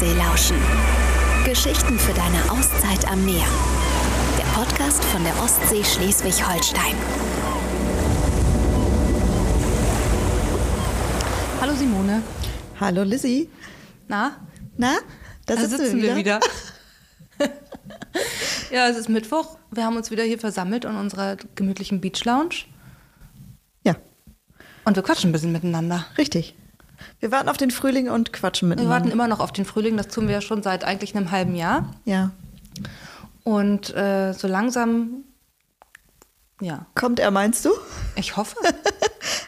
Ostsee lauschen. Geschichten für deine Auszeit am Meer. Der Podcast von der Ostsee Schleswig-Holstein. Hallo Simone. Hallo Lizzie. Na? Na? Da Da sitzen, sitzen wir wieder. ja, es ist Mittwoch. Wir haben uns wieder hier versammelt in unserer gemütlichen Beach Lounge Ja, und wir quatschen ein bisschen miteinander. richtig. Wir warten auf den Frühling und quatschen Wir miteinander. warten immer noch auf den Frühling, das tun wir ja schon seit eigentlich einem halben Jahr. Ja. Und äh, so langsam, ja, Kommt er, meinst du? ich hoffe.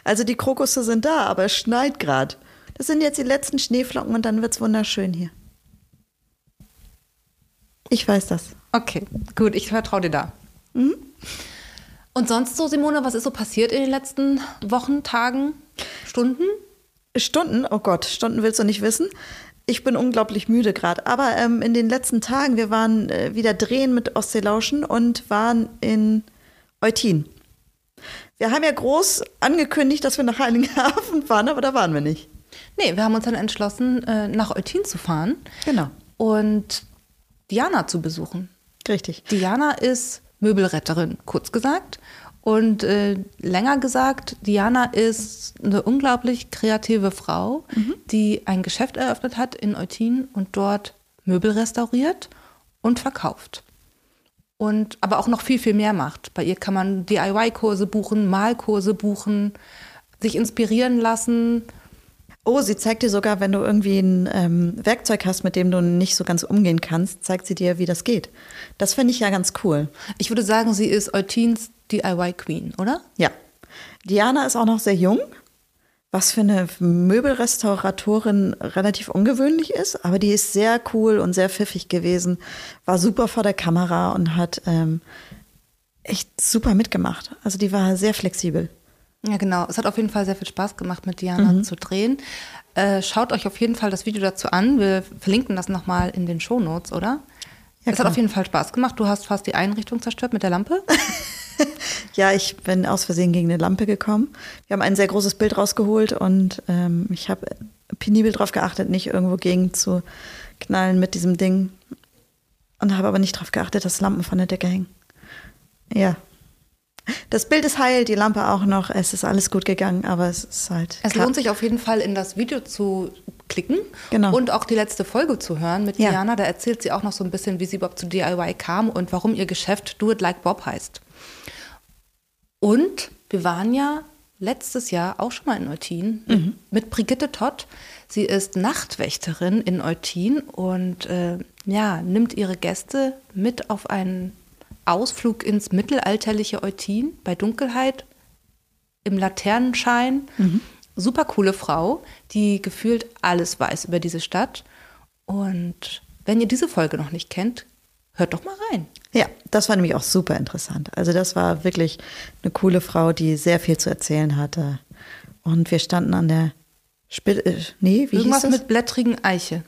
Also die Krokusse sind da, aber es schneit gerade. Das sind jetzt die letzten Schneeflocken und dann wird's wunderschön hier. Ich weiß das. Okay, gut, ich vertraue dir da. Und sonst so, Simone, was ist so passiert in den letzten Wochen, Tagen, Stunden? Stunden, oh Gott, Stunden willst du nicht wissen. Ich bin unglaublich müde gerade. Aber ähm, in den letzten Tagen, wir waren äh, wieder drehen mit Ostseelauschen und waren in Eutin. Wir haben ja groß angekündigt, dass wir nach Heiligenhafen fahren, aber da waren wir nicht. Nee, wir haben uns dann entschlossen, äh, nach Eutin zu fahren Genau, und Diana zu besuchen. richtig. Diana ist Möbelretterin, kurz gesagt. Und äh, länger gesagt, Diana ist eine unglaublich kreative Frau, die ein Geschäft eröffnet hat in Eutin und dort Möbel restauriert und verkauft. Und aber auch noch viel, viel mehr macht. Bei ihr kann man DIY-Kurse buchen, Malkurse buchen, sich inspirieren lassen. Oh, sie zeigt dir sogar, wenn du irgendwie ein ähm, Werkzeug hast, mit dem du nicht so ganz umgehen kannst, zeigt sie dir, wie das geht. Das finde ich ja ganz cool. Ich würde sagen, sie ist Eutins DIY-Queen, oder? Ja. Diana ist auch noch sehr jung, was für eine Möbelrestauratorin relativ ungewöhnlich ist, aber die ist sehr cool und sehr pfiffig gewesen, war super vor der Kamera und hat ähm, echt super mitgemacht. Also die war sehr flexibel. Ja, genau. Es hat auf jeden Fall sehr viel Spaß gemacht, mit Diana Mhm. zu drehen. Äh, schaut euch auf jeden Fall das Video dazu an. Wir verlinken das nochmal in den Shownotes, oder? Ja, es hat auf jeden Fall Spaß gemacht. Du hast fast die Einrichtung zerstört mit der Lampe. Ja, ich bin aus Versehen gegen eine Lampe gekommen. Wir haben ein sehr großes Bild rausgeholt und ähm, ich habe penibel darauf geachtet, nicht irgendwo gegen zu knallen mit diesem Ding. Und habe aber nicht darauf geachtet, dass Lampen von der Decke hängen. Ja. Das Bild ist heil, die Lampe auch noch. Es ist alles gut gegangen, aber es ist halt. Es lohnt sich auf jeden Fall, in das Video zu klicken Genau. und auch die letzte Folge zu hören mit Ja. Diana. Da erzählt sie auch noch so ein bisschen, wie sie überhaupt zu DIY kam und warum ihr Geschäft Do It Like Bob heißt. Und wir waren ja letztes Jahr auch schon mal in Eutin Mhm. mit Brigitte Tott. Sie ist Nachtwächterin in Eutin und äh, ja, nimmt ihre Gäste mit auf einen Ausflug ins mittelalterliche Eutin bei Dunkelheit im Laternenschein. Super coole Frau, die gefühlt alles weiß über diese Stadt. Und wenn ihr diese Folge noch nicht kennt, hört doch mal rein. Ja, das war nämlich auch super interessant. Also das war wirklich eine coole Frau, die sehr viel zu erzählen hatte. Und wir standen an der Spitze, äh, nee, wie Irgendwas hieß das? mit blättrigen Eiche.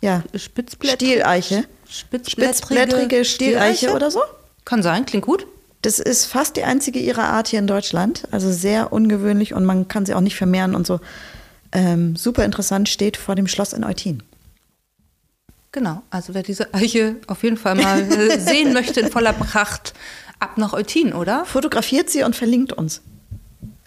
ja, Spitzblättrige Stileiche. Spitzblättrige, Spitzblättrige Stieleiche oder so? Kann sein, klingt gut. Das ist fast die einzige ihrer Art hier in Deutschland. Also sehr ungewöhnlich und man kann sie auch nicht vermehren und so. Ähm, super interessant, steht vor dem Schloss in Eutin. Genau, also wer diese Eiche auf jeden Fall mal äh, sehen möchte in voller Pracht, ab nach Eutin, oder? Fotografiert sie und verlinkt uns.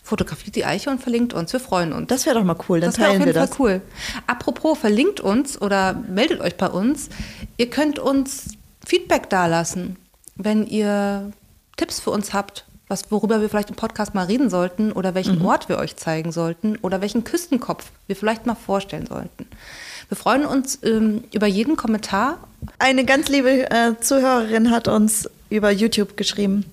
Fotografiert die Eiche und verlinkt uns. Wir freuen uns. Das wäre doch mal cool, dann Das wäre auf teilen wir jeden das. Fall cool. Apropos, verlinkt uns oder meldet euch bei uns. Ihr könnt uns Feedback dalassen, wenn ihr Tipps für uns habt, was, worüber wir vielleicht im Podcast mal reden sollten oder welchen Mhm. Ort wir euch zeigen sollten oder welchen Küstenkopf wir vielleicht mal vorstellen sollten. Wir freuen uns ähm, über jeden Kommentar. Eine ganz liebe äh, Zuhörerin hat uns über YouTube geschrieben,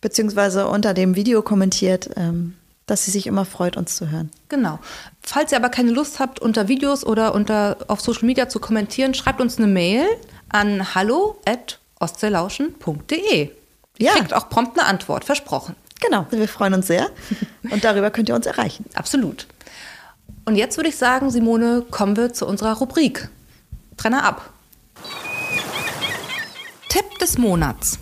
beziehungsweise unter dem Video kommentiert, ähm, dass sie sich immer freut, uns zu hören. Genau. Falls ihr aber keine Lust habt, unter Videos oder unter, auf Social Media zu kommentieren, schreibt uns eine Mail an hallo.ostseelauschen.de. Ihr Ja. kriegt auch prompt eine Antwort, versprochen. Genau, wir freuen uns sehr und darüber könnt ihr uns erreichen. Absolut. Und jetzt würde ich sagen, Simone, kommen wir zu unserer Rubrik. Trenner ab. Tipp des Monats.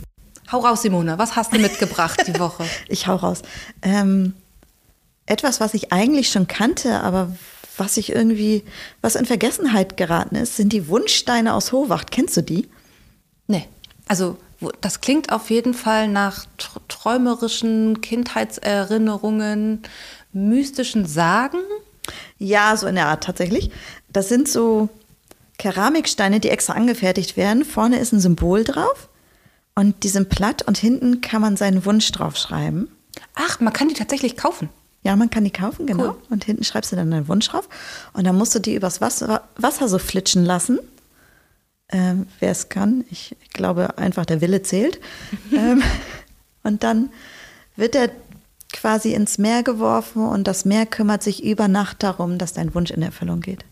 Hau raus, Simone. Was hast du mitgebracht die Woche? Ich hau raus. Ähm, etwas, was ich eigentlich schon kannte, aber was ich irgendwie, was in Vergessenheit geraten ist, sind die Wunschsteine aus Hohwacht. Kennst du die? Nee. Also das klingt auf jeden Fall nach tr- träumerischen Kindheitserinnerungen, mystischen Sagen. Ja, so in der Art tatsächlich. Das sind so Keramiksteine, die extra angefertigt werden. Vorne ist ein Symbol drauf und die sind platt und hinten kann man seinen Wunsch draufschreiben. Ach, man kann die tatsächlich kaufen. Ja, man kann die kaufen, genau. Cool. Und hinten schreibst du dann deinen Wunsch drauf. Und dann musst du die übers Wasser, Wasser so flitschen lassen. Ähm, Wer es kann, ich glaube einfach, der Wille zählt. ähm, und dann wird er quasi ins Meer geworfen und das Meer kümmert sich über Nacht darum, dass dein Wunsch in Erfüllung geht.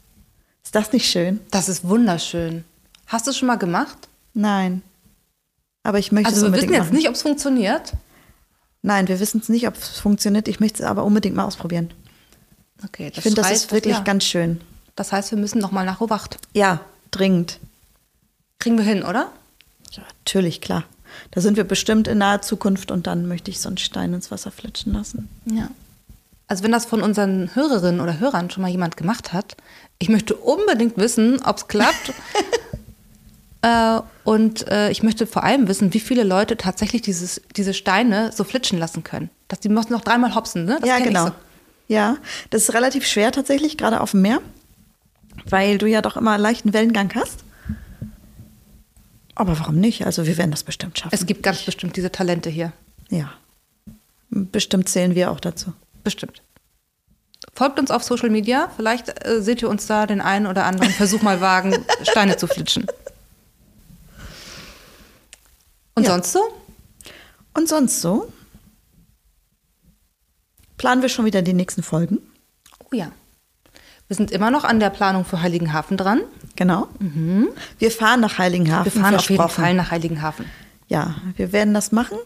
Ist das nicht schön? Das ist wunderschön. Hast du es schon mal gemacht? Nein. Aber ich möchte Also es wir unbedingt wissen jetzt machen. nicht, ob es funktioniert. Nein, wir wissen es nicht, ob es funktioniert. Ich möchte es aber unbedingt mal ausprobieren. Okay, Ich finde, das ist wirklich ja. ganz schön. Das heißt, wir müssen noch mal nach Obacht. Ja, dringend. Kriegen wir hin, oder? Ja, natürlich, klar. Da sind wir bestimmt in naher Zukunft und dann möchte ich so einen Stein ins Wasser flitschen lassen. Ja. Also wenn das von unseren Hörerinnen oder Hörern schon mal jemand gemacht hat, ich möchte unbedingt wissen, ob es klappt. äh, und äh, ich möchte vor allem wissen, wie viele Leute tatsächlich dieses, diese Steine so flitschen lassen können. Dass die müssen noch dreimal hopsen, ne? Das ja, genau. so. Ja, das ist relativ schwer tatsächlich, gerade auf dem Meer, weil du ja doch immer leichten Wellengang hast. Aber warum nicht? Also wir werden das bestimmt schaffen. Es gibt ganz bestimmt diese Talente hier. ja, bestimmt zählen wir auch dazu. Bestimmt. Folgt uns auf Social Media. Vielleicht äh, seht ihr uns da den einen oder anderen Versuch mal wagen, Steine zu flitschen. Und Ja. sonst so? Und sonst so? Planen wir schon wieder die nächsten Folgen? Oh ja. Wir sind immer noch an der Planung für Heiligenhafen dran. Genau. Wir fahren nach Heiligenhafen. Wir fahren auf jeden. Fall nach Heiligenhafen. Ja, wir werden das machen.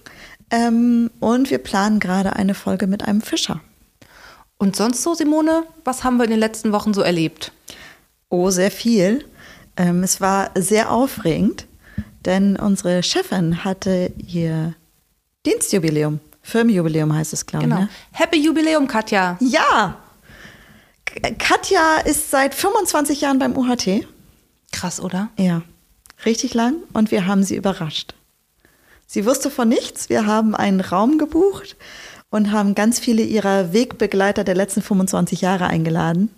Ähm, und wir planen gerade eine Folge mit einem Fischer. Und sonst so, Simone, was haben wir in den letzten Wochen so erlebt? Oh, sehr viel. Ähm, es war sehr aufregend, denn unsere Chefin hatte ihr Dienstjubiläum. Firmenjubiläum heißt es, glaube Genau. ich. Ne? Happy Jubiläum, Katja. Ja! Katja ist seit 25 Jahren beim UHT. Krass, oder? Ja, richtig lang und wir haben sie überrascht. Sie wusste von nichts. Wir haben einen Raum gebucht und haben ganz viele ihrer Wegbegleiter der letzten 25 Jahre eingeladen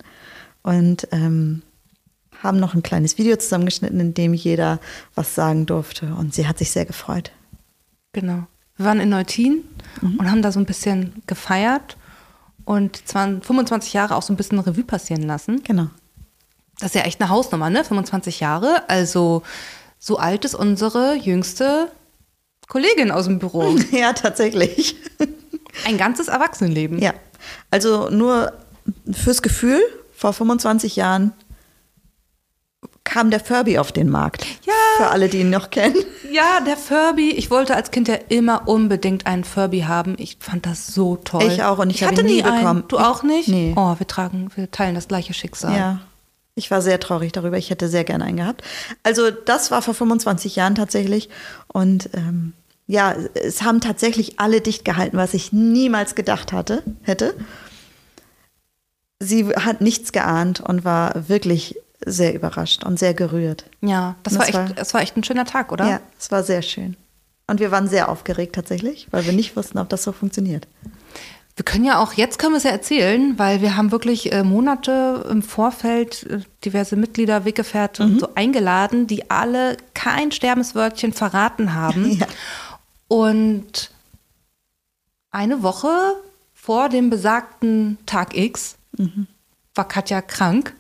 und ähm, haben noch ein kleines Video zusammengeschnitten, in dem jeder was sagen durfte und sie hat sich sehr gefreut. Genau. Wir waren in Neutin und haben da so ein bisschen gefeiert und zwar 25 Jahre auch so ein bisschen Revue passieren lassen. Genau. Das ist ja echt eine Hausnummer, ne? 25 Jahre. Also so alt ist unsere jüngste Kollegin aus dem Büro. Ja, tatsächlich. Ein ganzes Erwachsenenleben. Ja, also nur fürs Gefühl, vor 25 Jahren kam der Furby auf den Markt. Ja. Für alle, die ihn noch kennen. Ja, der Furby. Ich wollte als Kind ja immer unbedingt einen Furby haben. Ich fand das so toll. Ich auch und ich habe hatte ihn nie nie einen. bekommen. Du auch nicht? Nee. Oh, wir tragen, wir teilen das gleiche Schicksal. Ja. Ich war sehr traurig darüber. Ich hätte sehr gerne einen gehabt. Also das war vor 25 Jahren tatsächlich. Und ähm, ja, es haben tatsächlich alle dicht gehalten, was ich niemals gedacht hatte, hätte. Sie hat nichts geahnt und war wirklich sehr überrascht und sehr gerührt. Ja, das, Das war echt, war- das war echt ein schöner Tag, oder? Ja, es war sehr schön. Und wir waren sehr aufgeregt tatsächlich, weil wir nicht wussten, ob das so funktioniert. Wir können ja auch, jetzt können wir es ja erzählen, weil wir haben wirklich äh, Monate im Vorfeld äh, diverse Mitglieder, Weggefährte Mhm. so eingeladen, die alle kein Sterbenswörtchen verraten haben. Ja. Und eine Woche vor dem besagten Tag X Mhm. war Katja krank.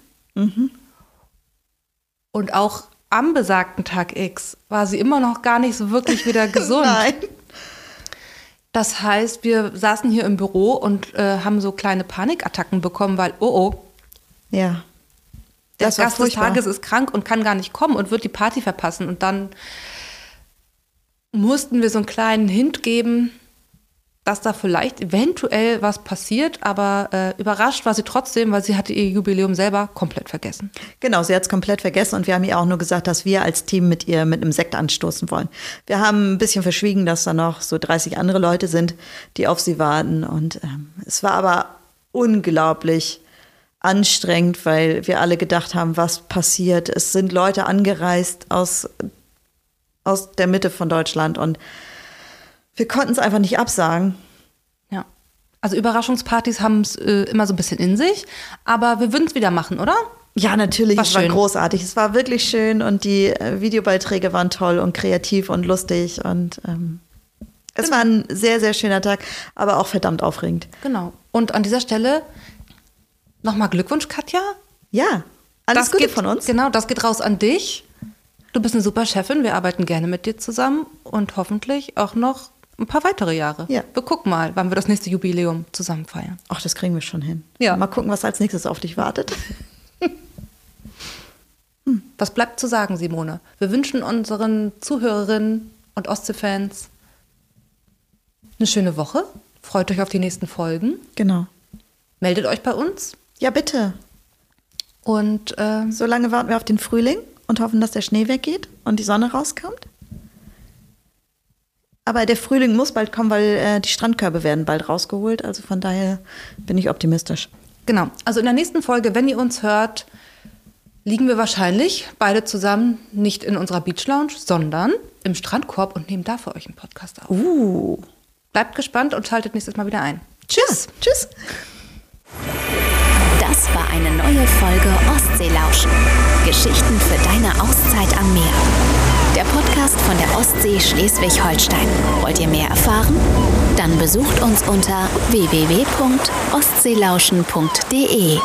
Und auch am besagten Tag X war sie immer noch gar nicht so wirklich wieder gesund. Nein. Das heißt, wir saßen hier im Büro und äh, haben so kleine Panikattacken bekommen, weil, oh oh, Ja. der Das Gast des. Tages ist krank und kann gar nicht kommen und wird die Party verpassen. Und dann mussten wir so einen kleinen Hint geben, dass da vielleicht eventuell was passiert, aber äh, überrascht war sie trotzdem, weil sie hatte ihr Jubiläum selber komplett vergessen. Genau, sie hat es komplett vergessen und wir haben ihr auch nur gesagt, dass wir als Team mit ihr mit einem Sekt anstoßen wollen. Wir haben ein bisschen verschwiegen, dass da noch so 30 andere Leute sind, die auf sie warten. Und ähm, es war aber unglaublich anstrengend, weil wir alle gedacht haben, was passiert. Es sind Leute angereist aus, aus der Mitte von Deutschland und wir konnten es einfach nicht absagen. Ja. Also Überraschungspartys haben es äh, immer so ein bisschen in sich, aber wir würden es wieder machen, oder? Ja, natürlich. War es war schön. großartig. Es war wirklich schön und die äh, Videobeiträge waren toll und kreativ und lustig und ähm, es war ein sehr, sehr schöner Tag, aber auch verdammt aufregend. Genau. Und an dieser Stelle nochmal Glückwunsch, Katja. Ja, alles das Gute geht, von uns. Genau, das geht raus an dich. Du bist eine super Chefin. Wir arbeiten gerne mit dir zusammen und hoffentlich auch noch ein paar weitere Jahre. Ja. Wir gucken mal, wann wir das nächste Jubiläum zusammen feiern. Ach, das kriegen wir schon hin. Ja. Mal gucken, was als nächstes auf dich wartet. Was bleibt zu sagen, Simone? Wir wünschen unseren Zuhörerinnen und Ostsee-Fans eine schöne Woche. Freut euch auf die nächsten Folgen. Genau. Meldet euch bei uns. Ja, bitte. Und äh, So lange warten wir auf den Frühling und hoffen, dass der Schnee weggeht und die Sonne rauskommt. Aber der Frühling muss bald kommen, weil äh, die Strandkörbe werden bald rausgeholt. Also von daher bin ich optimistisch. genau, also in der nächsten Folge, wenn ihr uns hört, liegen wir wahrscheinlich beide zusammen nicht in unserer Beach Lounge, sondern im Strandkorb und nehmen da für euch einen Podcast auf. Uh. Bleibt gespannt und schaltet nächstes Mal wieder ein. Tschüss! Tschüss. Das war eine neue Folge Ostseelauschen. Geschichten für deine Auszeit am Meer. Der Podcast von der Ostsee Schleswig-Holstein. Wollt ihr mehr erfahren? Dann besucht uns unter www.ostseelauschen.de.